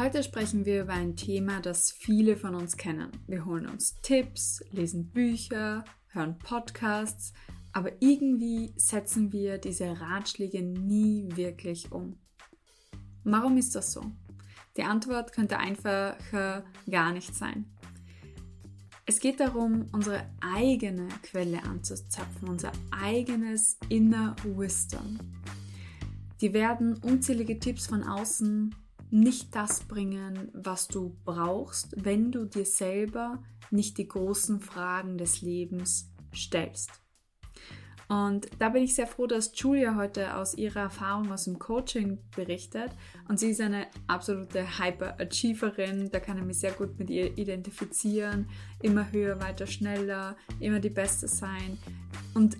Heute sprechen wir über ein Thema, das viele von uns kennen. Wir holen uns Tipps, lesen Bücher, hören Podcasts, aber irgendwie setzen wir diese Ratschläge nie wirklich um. Warum ist das so? Die Antwort könnte einfacher gar nicht sein. Es geht darum, unsere eigene Quelle anzuzapfen, unser eigenes Inner Wisdom. Die werden unzählige Tipps von außen nicht das bringen, was du brauchst, wenn du dir selber nicht die großen Fragen des Lebens stellst. Und da bin ich sehr froh, dass Julia heute aus ihrer Erfahrung aus dem Coaching berichtet. Und sie ist eine absolute Hyper-Achieverin. Da kann ich mich sehr gut mit ihr identifizieren. Immer höher, weiter, schneller, immer die Beste sein. Und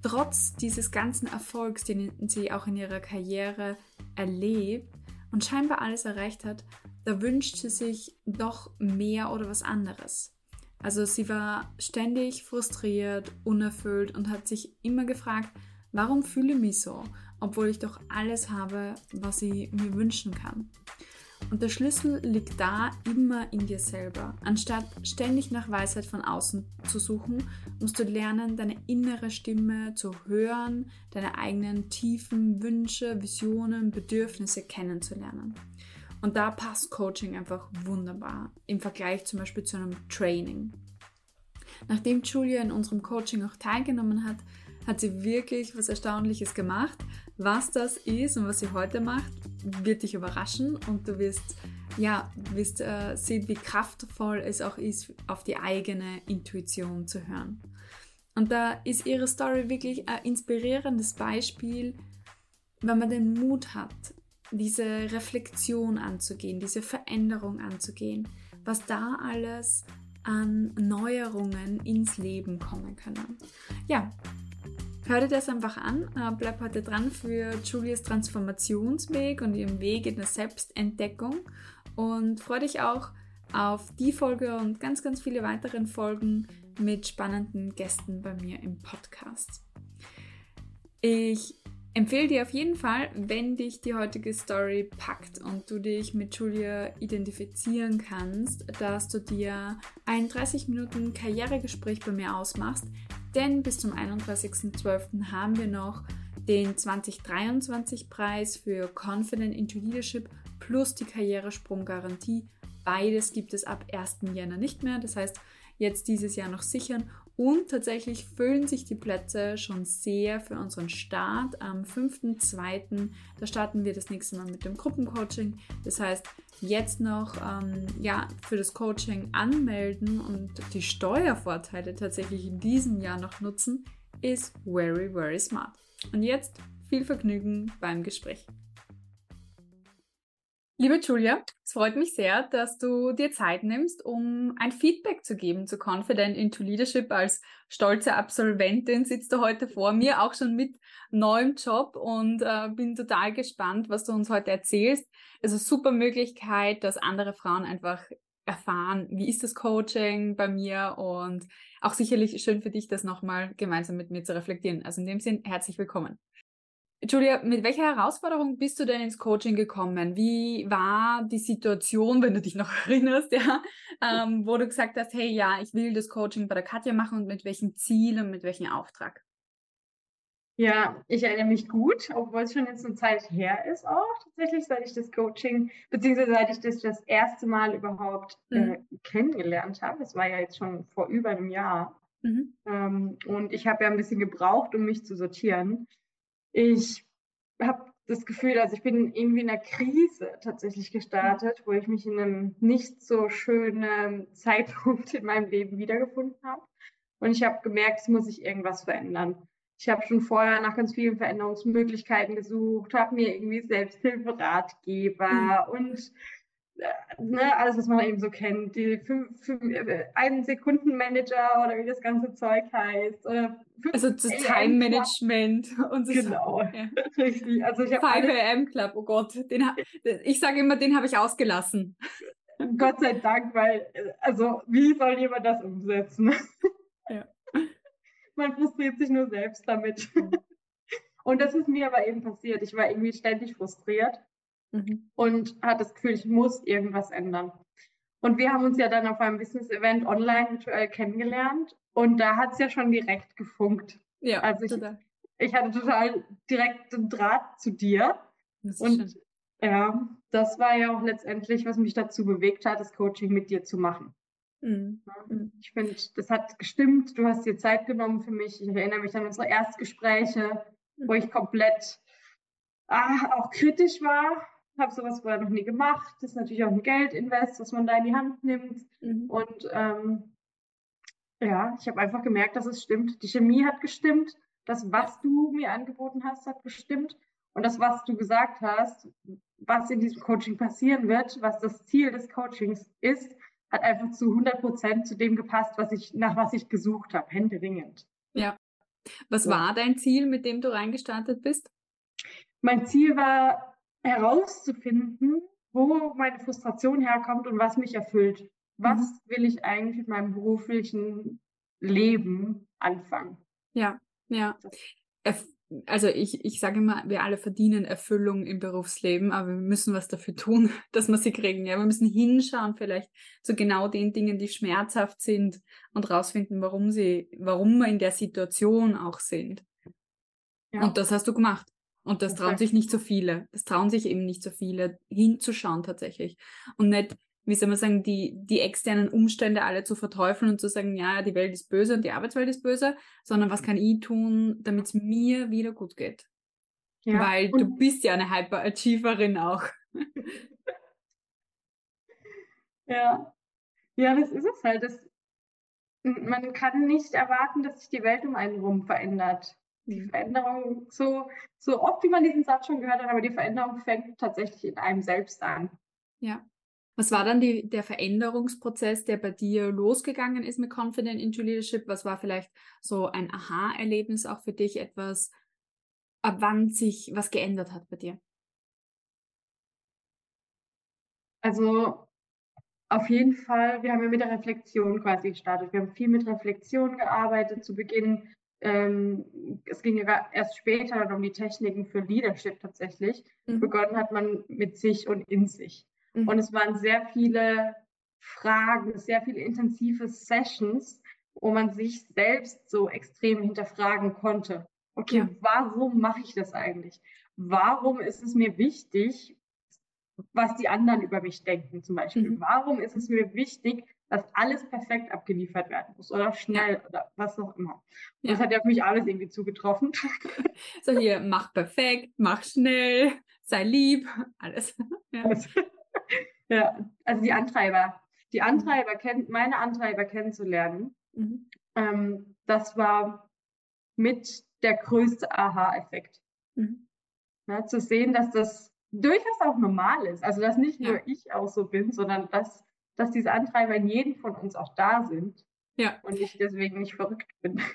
trotz dieses ganzen Erfolgs, den sie auch in ihrer Karriere erlebt, und scheinbar alles erreicht hat, da wünscht sie sich doch mehr oder was anderes. Also sie war ständig frustriert, unerfüllt und hat sich immer gefragt, warum fühle ich mich so, obwohl ich doch alles habe, was ich mir wünschen kann. Und der Schlüssel liegt da immer in dir selber. Anstatt ständig nach Weisheit von außen zu suchen, musst du lernen, deine innere Stimme zu hören, deine eigenen tiefen Wünsche, Visionen, Bedürfnisse kennenzulernen. Und da passt Coaching einfach wunderbar im Vergleich zum Beispiel zu einem Training. Nachdem Julia in unserem Coaching auch teilgenommen hat, hat sie wirklich was Erstaunliches gemacht. Was das ist und was sie heute macht, wird dich überraschen und du wirst, ja, wirst äh, sehen, wie kraftvoll es auch ist, auf die eigene Intuition zu hören. Und da ist ihre Story wirklich ein inspirierendes Beispiel, wenn man den Mut hat, diese Reflexion anzugehen, diese Veränderung anzugehen, was da alles an Neuerungen ins Leben kommen können. Ja, Hör dir das einfach an, äh, bleib heute dran für Julias Transformationsweg und ihren Weg in der Selbstentdeckung. Und freue dich auch auf die Folge und ganz, ganz viele weiteren Folgen mit spannenden Gästen bei mir im Podcast. Ich empfehle dir auf jeden Fall, wenn dich die heutige Story packt und du dich mit Julia identifizieren kannst, dass du dir ein 30 Minuten Karrieregespräch bei mir ausmachst, denn bis zum 31.12. haben wir noch den 2023 Preis für Confident into Leadership plus die Karrieresprunggarantie. Beides gibt es ab 1. Jänner nicht mehr. Das heißt, jetzt dieses Jahr noch sichern. Und tatsächlich füllen sich die Plätze schon sehr für unseren Start am 5.2. Da starten wir das nächste Mal mit dem Gruppencoaching. Das heißt, jetzt noch ähm, ja, für das Coaching anmelden und die Steuervorteile tatsächlich in diesem Jahr noch nutzen, ist very, very smart. Und jetzt viel Vergnügen beim Gespräch. Liebe Julia, es freut mich sehr, dass du dir Zeit nimmst, um ein Feedback zu geben zu Confident into Leadership. Als stolze Absolventin sitzt du heute vor mir, auch schon mit neuem Job und äh, bin total gespannt, was du uns heute erzählst. Also super Möglichkeit, dass andere Frauen einfach erfahren, wie ist das Coaching bei mir und auch sicherlich schön für dich, das nochmal gemeinsam mit mir zu reflektieren. Also in dem Sinn, herzlich willkommen. Julia, mit welcher Herausforderung bist du denn ins Coaching gekommen? Wie war die Situation, wenn du dich noch erinnerst, ja, ähm, wo du gesagt hast, hey, ja, ich will das Coaching bei der Katja machen und mit welchem Ziel und mit welchem Auftrag? Ja, ich erinnere mich gut, obwohl es schon jetzt eine Zeit her ist auch tatsächlich, seit ich das Coaching, beziehungsweise seit ich das das erste Mal überhaupt äh, mhm. äh, kennengelernt habe. Das war ja jetzt schon vor über einem Jahr. Mhm. Ähm, und ich habe ja ein bisschen gebraucht, um mich zu sortieren ich habe das Gefühl, also ich bin irgendwie in einer Krise tatsächlich gestartet, wo ich mich in einem nicht so schönen Zeitpunkt in meinem Leben wiedergefunden habe. Und ich habe gemerkt, es muss sich irgendwas verändern. Ich habe schon vorher nach ganz vielen Veränderungsmöglichkeiten gesucht, habe mir irgendwie Selbsthilferatgeber mhm. und ne, alles, was man eben so kennt, die fünf, fünf, äh, einen Sekunden Manager oder wie das ganze Zeug heißt. Oder also das Time Management und so. Genau, ja. richtig. Also ich 5 AM Club, oh Gott, den, ich sage immer, den habe ich ausgelassen. Gott sei Dank, weil, also wie soll jemand das umsetzen? Ja. Man frustriert sich nur selbst damit. Mhm. Und das ist mir aber eben passiert. Ich war irgendwie ständig frustriert mhm. und hatte das Gefühl, ich muss irgendwas ändern. Und wir haben uns ja dann auf einem Business-Event online virtuell kennengelernt und da hat es ja schon direkt gefunkt. Ja, also ich, ich hatte total direkt einen Draht zu dir. und schön. ja, das war ja auch letztendlich, was mich dazu bewegt hat, das Coaching mit dir zu machen. Mhm. mhm. Ich finde, das hat gestimmt. Du hast dir Zeit genommen für mich. Ich erinnere mich an unsere Erstgespräche, mhm. wo ich komplett ah, auch kritisch war. Habe sowas vorher noch nie gemacht. Das ist natürlich auch ein Geldinvest, was man da in die Hand nimmt. Mhm. Und ähm, ja, ich habe einfach gemerkt, dass es stimmt. Die Chemie hat gestimmt. Das, was du mir angeboten hast, hat gestimmt. Und das, was du gesagt hast, was in diesem Coaching passieren wird, was das Ziel des Coachings ist, hat einfach zu 100 Prozent zu dem gepasst, was ich, nach was ich gesucht habe, händeringend. Ja. Was so. war dein Ziel, mit dem du reingestartet bist? Mein Ziel war herauszufinden, wo meine Frustration herkommt und was mich erfüllt. Was mhm. will ich eigentlich mit meinem beruflichen Leben anfangen? Ja, ja also ich, ich sage immer, wir alle verdienen Erfüllung im Berufsleben, aber wir müssen was dafür tun, dass wir sie kriegen. Ja, wir müssen hinschauen vielleicht zu genau den Dingen, die schmerzhaft sind und rausfinden, warum sie, warum wir in der Situation auch sind. Ja. Und das hast du gemacht. Und das trauen sich nicht so viele. Das trauen sich eben nicht so viele, hinzuschauen tatsächlich. Und nicht wie soll man sagen, die, die externen Umstände alle zu verteufeln und zu sagen, ja, die Welt ist böse und die Arbeitswelt ist böse, sondern was kann ich tun, damit es mir wieder gut geht? Ja. Weil du bist ja eine Hyperachieverin auch. ja. Ja, das ist es halt. Das, man kann nicht erwarten, dass sich die Welt um einen rum verändert. Die. Veränderung, so, so oft wie man diesen Satz schon gehört hat, aber die Veränderung fängt tatsächlich in einem selbst an. Ja. Was war dann die, der Veränderungsprozess, der bei dir losgegangen ist mit Confident into Leadership? Was war vielleicht so ein Aha-Erlebnis auch für dich, etwas, ab wann sich was geändert hat bei dir? Also auf jeden Fall, wir haben ja mit der Reflexion quasi gestartet. Wir haben viel mit Reflexion gearbeitet zu Beginn. Ähm, es ging ja erst später um die Techniken für Leadership tatsächlich. Mhm. Begonnen hat man mit sich und in sich. Mhm. Und es waren sehr viele Fragen, sehr viele intensive Sessions, wo man sich selbst so extrem hinterfragen konnte. Okay, ja. warum mache ich das eigentlich? Warum ist es mir wichtig, was die anderen über mich denken zum Beispiel? Mhm. Warum ist es mir wichtig, dass alles perfekt abgeliefert werden muss oder schnell ja. oder was auch immer. Ja. Das hat ja für mich alles irgendwie zugetroffen. So hier, mach perfekt, mach schnell, sei lieb, alles. Ja. alles. ja, also die Antreiber. Die Antreiber kennt, meine Antreiber kennenzulernen, mhm. ähm, das war mit der größte Aha-Effekt. Mhm. Ja, zu sehen, dass das durchaus auch normal ist. Also, dass nicht nur ich auch so bin, sondern dass, dass diese Antreiber in jedem von uns auch da sind. Ja. Und ich deswegen nicht verrückt bin.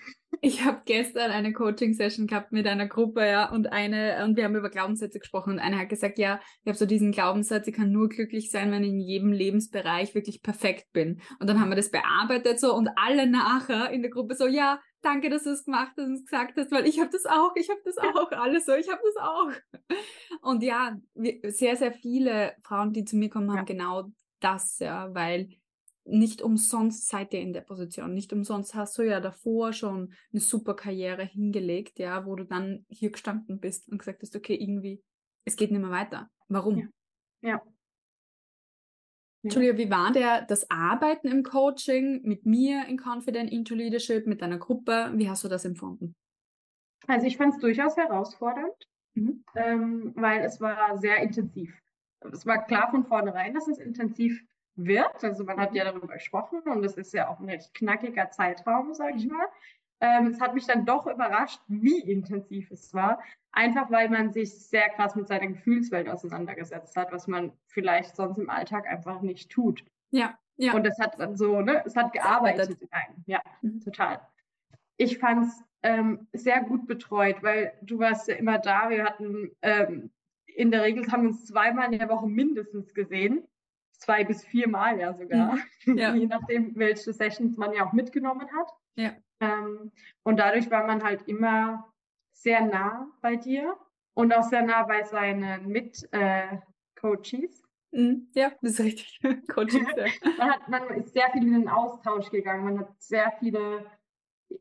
Ich habe gestern eine Coaching-Session gehabt mit einer Gruppe, ja, und eine, und wir haben über Glaubenssätze gesprochen und eine hat gesagt, ja, ich habe so diesen Glaubenssatz, ich kann nur glücklich sein, wenn ich in jedem Lebensbereich wirklich perfekt bin. Und dann haben wir das bearbeitet so und alle nachher in der Gruppe so, ja, danke, dass du es gemacht hast und gesagt hast, weil ich habe das auch, ich habe das auch, alles so, ich habe das auch. Und ja, sehr, sehr viele Frauen, die zu mir kommen, haben ja. genau das, ja, weil nicht umsonst seid ihr in der Position. Nicht umsonst hast du ja davor schon eine super Karriere hingelegt, ja, wo du dann hier gestanden bist und gesagt hast, okay, irgendwie, es geht nicht mehr weiter. Warum? Ja. ja. Julia, wie war der, das Arbeiten im Coaching mit mir in Confident into Leadership, mit deiner Gruppe? Wie hast du das empfunden? Also ich fand es durchaus herausfordernd, mhm. ähm, weil es war sehr intensiv. Es war klar von vornherein, dass es intensiv wird. Also man hat ja darüber gesprochen und es ist ja auch ein recht knackiger Zeitraum, sage ich mhm. mal. Ähm, es hat mich dann doch überrascht, wie intensiv es war. Einfach weil man sich sehr krass mit seiner Gefühlswelt auseinandergesetzt hat, was man vielleicht sonst im Alltag einfach nicht tut. Ja, ja. Und es hat dann so, ne, es hat gearbeitet in einem. Ja, mhm. total. Ich fand es ähm, sehr gut betreut, weil du warst ja immer da. Wir hatten ähm, in der Regel haben wir uns zweimal in der Woche mindestens gesehen zwei bis vier Mal ja sogar, mhm. ja. je nachdem, welche Sessions man ja auch mitgenommen hat. Ja. Ähm, und dadurch war man halt immer sehr nah bei dir und auch sehr nah bei seinen Mit, äh. Mhm. Ja, das ist richtig. Coaches, ja. man, hat, man ist sehr viel in den Austausch gegangen. Man hat sehr viele,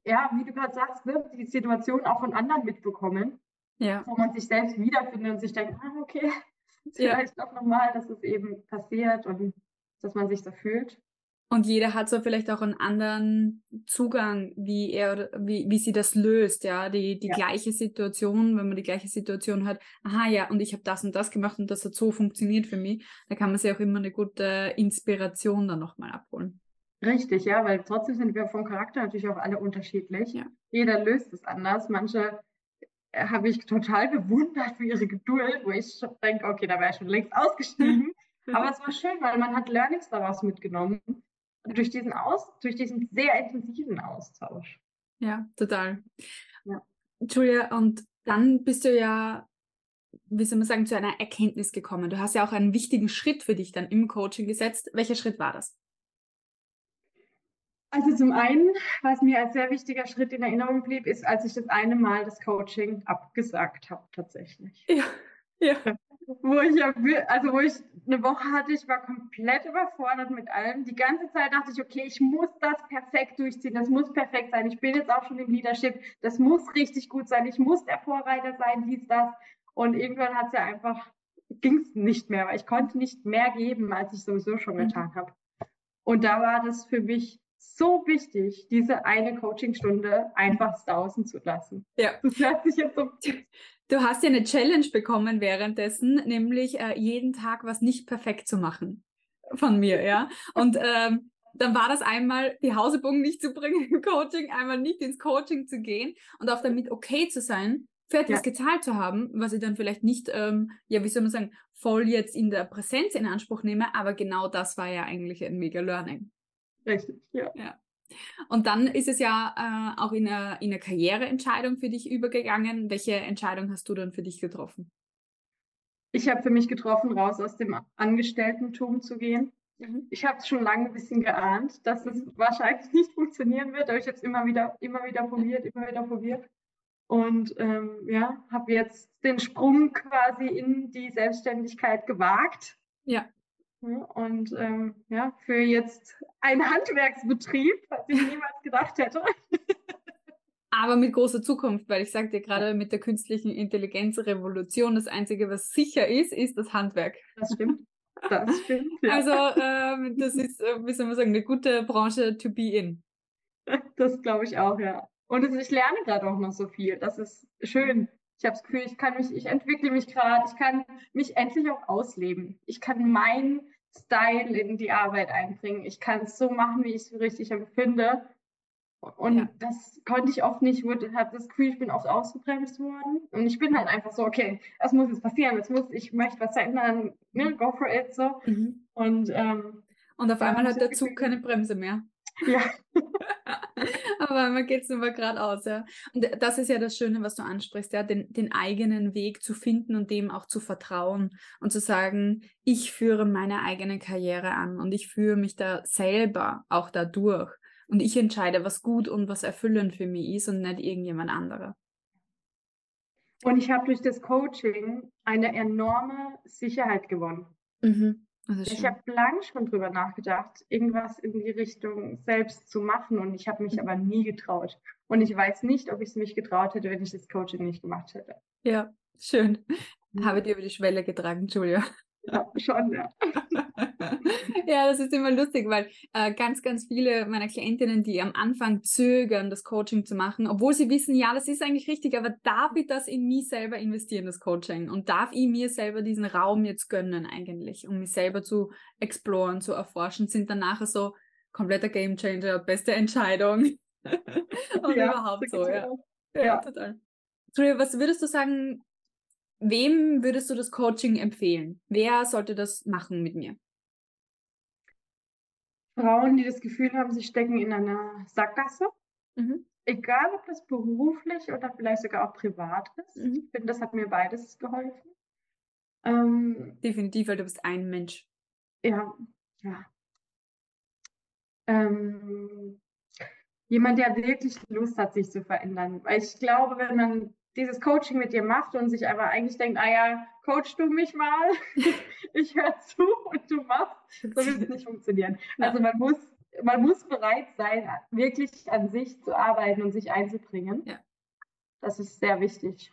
ja, wie du gerade sagst, ne, die Situation auch von anderen mitbekommen. Ja. Wo man sich selbst wiederfindet und sich denkt, ah, okay, vielleicht ja. doch nochmal, dass es eben passiert und dass man sich so fühlt. Und jeder hat so vielleicht auch einen anderen Zugang, wie er wie, wie sie das löst, ja. Die, die ja. gleiche Situation, wenn man die gleiche Situation hat, aha ja, und ich habe das und das gemacht und das hat so funktioniert für mich, da kann man sich auch immer eine gute Inspiration dann nochmal abholen. Richtig, ja, weil trotzdem sind wir vom Charakter natürlich auch alle unterschiedlich. Ja. Jeder löst es anders. Manche habe ich total bewundert für ihre Geduld, wo ich denke, okay, da wäre ich schon längst ausgestiegen. Aber es war schön, weil man hat Learnings daraus mitgenommen durch diesen Aus, durch diesen sehr intensiven Austausch. Ja, total. Ja. Julia, und dann bist du ja, wie soll man sagen, zu einer Erkenntnis gekommen. Du hast ja auch einen wichtigen Schritt für dich dann im Coaching gesetzt. Welcher Schritt war das? Also zum einen, was mir als sehr wichtiger Schritt in Erinnerung blieb, ist, als ich das eine Mal das Coaching abgesagt habe, tatsächlich. Ja, ja. Wo ich ja, also wo ich eine Woche hatte, ich war komplett überfordert mit allem. Die ganze Zeit dachte ich, okay, ich muss das perfekt durchziehen, das muss perfekt sein. Ich bin jetzt auch schon im Leadership, das muss richtig gut sein, ich muss der Vorreiter sein, dies, das. Und irgendwann hat es ja einfach, ging es nicht mehr, weil ich konnte nicht mehr geben, als ich sowieso schon mhm. getan habe. Und da war das für mich so wichtig, diese eine Coachingstunde einfach sausen zu lassen. Ja. Das hört sich jetzt so Du hast ja eine Challenge bekommen währenddessen, nämlich äh, jeden Tag was nicht perfekt zu machen von mir, ja. Und ähm, dann war das einmal, die Hausübungen nicht zu bringen im Coaching, einmal nicht ins Coaching zu gehen und auch damit okay zu sein, für etwas ja. gezahlt zu haben, was ich dann vielleicht nicht, ähm, ja, wie soll man sagen, voll jetzt in der Präsenz in Anspruch nehme, aber genau das war ja eigentlich ein mega Learning. Richtig, ja. ja. Und dann ist es ja äh, auch in eine, in eine Karriereentscheidung für dich übergegangen. Welche Entscheidung hast du dann für dich getroffen? Ich habe für mich getroffen, raus aus dem Angestellten-Tum zu gehen. Mhm. Ich habe es schon lange ein bisschen geahnt, dass es wahrscheinlich nicht funktionieren wird, aber ich habe es immer wieder, immer wieder probiert, immer wieder probiert. Und ähm, ja, habe jetzt den Sprung quasi in die Selbstständigkeit gewagt. Ja. Und ähm, ja, für jetzt einen Handwerksbetrieb, was ich niemals gedacht hätte. Aber mit großer Zukunft, weil ich sage dir gerade mit der künstlichen Intelligenzrevolution, das Einzige, was sicher ist, ist das Handwerk. Das stimmt. Das stimmt. Ja. Also ähm, das ist, äh, wie soll man sagen, eine gute Branche to be in. Das glaube ich auch, ja. Und ich lerne gerade auch noch so viel. Das ist schön. Ich habe das Gefühl, ich kann mich, ich entwickle mich gerade, ich kann mich endlich auch ausleben. Ich kann meinen Style in die Arbeit einbringen. Ich kann es so machen, wie ich es richtig empfinde. Und ja. das konnte ich oft nicht. Ich habe das Gefühl, ich bin oft ausgebremst worden. Und ich bin halt einfach so, okay, das muss jetzt passieren. Jetzt muss, ich möchte was verändern. Ne, go for it, so. Mhm. Und, ähm, und auf einmal hat der Zug keine Bremse mehr. Ja. Aber man geht es nur geradeaus, ja. Und das ist ja das Schöne, was du ansprichst, ja, den, den eigenen Weg zu finden und dem auch zu vertrauen und zu sagen, ich führe meine eigene Karriere an und ich führe mich da selber auch dadurch. Und ich entscheide, was gut und was erfüllend für mich ist und nicht irgendjemand anderer. Und ich habe durch das Coaching eine enorme Sicherheit gewonnen. Mhm. Ich habe lang schon drüber nachgedacht, irgendwas in die Richtung selbst zu machen und ich habe mich aber nie getraut. Und ich weiß nicht, ob ich es mich getraut hätte, wenn ich das Coaching nicht gemacht hätte. Ja, schön. Habe dir über die Schwelle getragen, Julia. Ja, schon, ja. ja, das ist immer lustig, weil äh, ganz, ganz viele meiner Klientinnen, die am Anfang zögern, das Coaching zu machen, obwohl sie wissen, ja, das ist eigentlich richtig, aber darf ich das in mich selber investieren, das Coaching? Und darf ich mir selber diesen Raum jetzt gönnen eigentlich, um mich selber zu exploren, zu erforschen, sind dann nachher so kompletter Gamechanger, beste Entscheidung. Und ja, überhaupt so, ja. ja. Ja, total. Julia, was würdest du sagen, Wem würdest du das Coaching empfehlen? Wer sollte das machen mit mir? Frauen, die das Gefühl haben, sie stecken in einer Sackgasse. Mhm. Egal, ob das beruflich oder vielleicht sogar auch privat ist. Mhm. Ich finde, das hat mir beides geholfen. Ähm, Definitiv, weil du bist ein Mensch. Ja, ja. Ähm, jemand, der wirklich Lust hat, sich zu verändern. Weil ich glaube, wenn man dieses Coaching mit dir macht und sich aber eigentlich denkt, ah ja, coach du mich mal, ich höre zu und du machst, so wird es nicht funktionieren. Also man muss, man muss bereit sein, wirklich an sich zu arbeiten und sich einzubringen. Ja. Das ist sehr wichtig.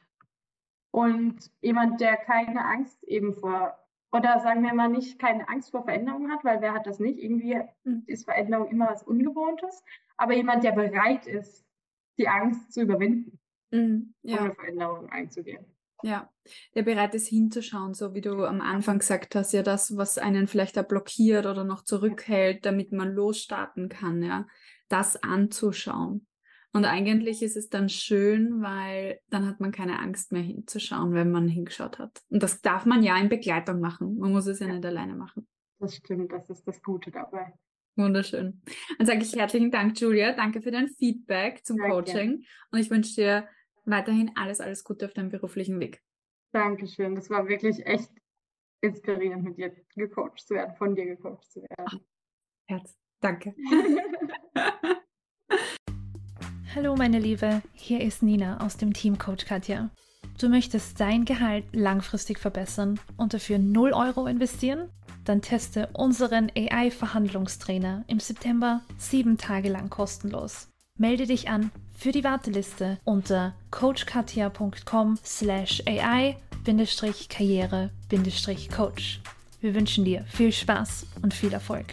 Und jemand, der keine Angst eben vor, oder sagen wir mal nicht, keine Angst vor Veränderung hat, weil wer hat das nicht? Irgendwie mhm. ist Veränderung immer was Ungewohntes. Aber jemand, der bereit ist, die Angst zu überwinden, mhm. ja. um eine Veränderung einzugehen. Ja, der bereit ist hinzuschauen, so wie du am Anfang gesagt hast, ja, das, was einen vielleicht da blockiert oder noch zurückhält, damit man losstarten kann, ja, das anzuschauen. Und eigentlich ist es dann schön, weil dann hat man keine Angst mehr hinzuschauen, wenn man hingeschaut hat. Und das darf man ja in Begleitung machen. Man muss es ja, ja. nicht alleine machen. Das stimmt, das ist das Gute dabei. Wunderschön. Dann sage ich herzlichen Dank, Julia. Danke für dein Feedback zum Sehr Coaching. Gerne. Und ich wünsche dir weiterhin alles, alles Gute auf deinem beruflichen Weg. Dankeschön. Das war wirklich echt inspirierend, mit dir gecoacht zu werden, von dir gecoacht zu werden. Ach, Herz. Danke. Hallo meine Liebe, hier ist Nina aus dem Team Coach Katja. Du möchtest dein Gehalt langfristig verbessern und dafür 0 Euro investieren? Dann teste unseren AI-Verhandlungstrainer im September sieben Tage lang kostenlos. Melde dich an für die Warteliste unter coachkatia.com slash AI-karriere-coach. Wir wünschen dir viel Spaß und viel Erfolg.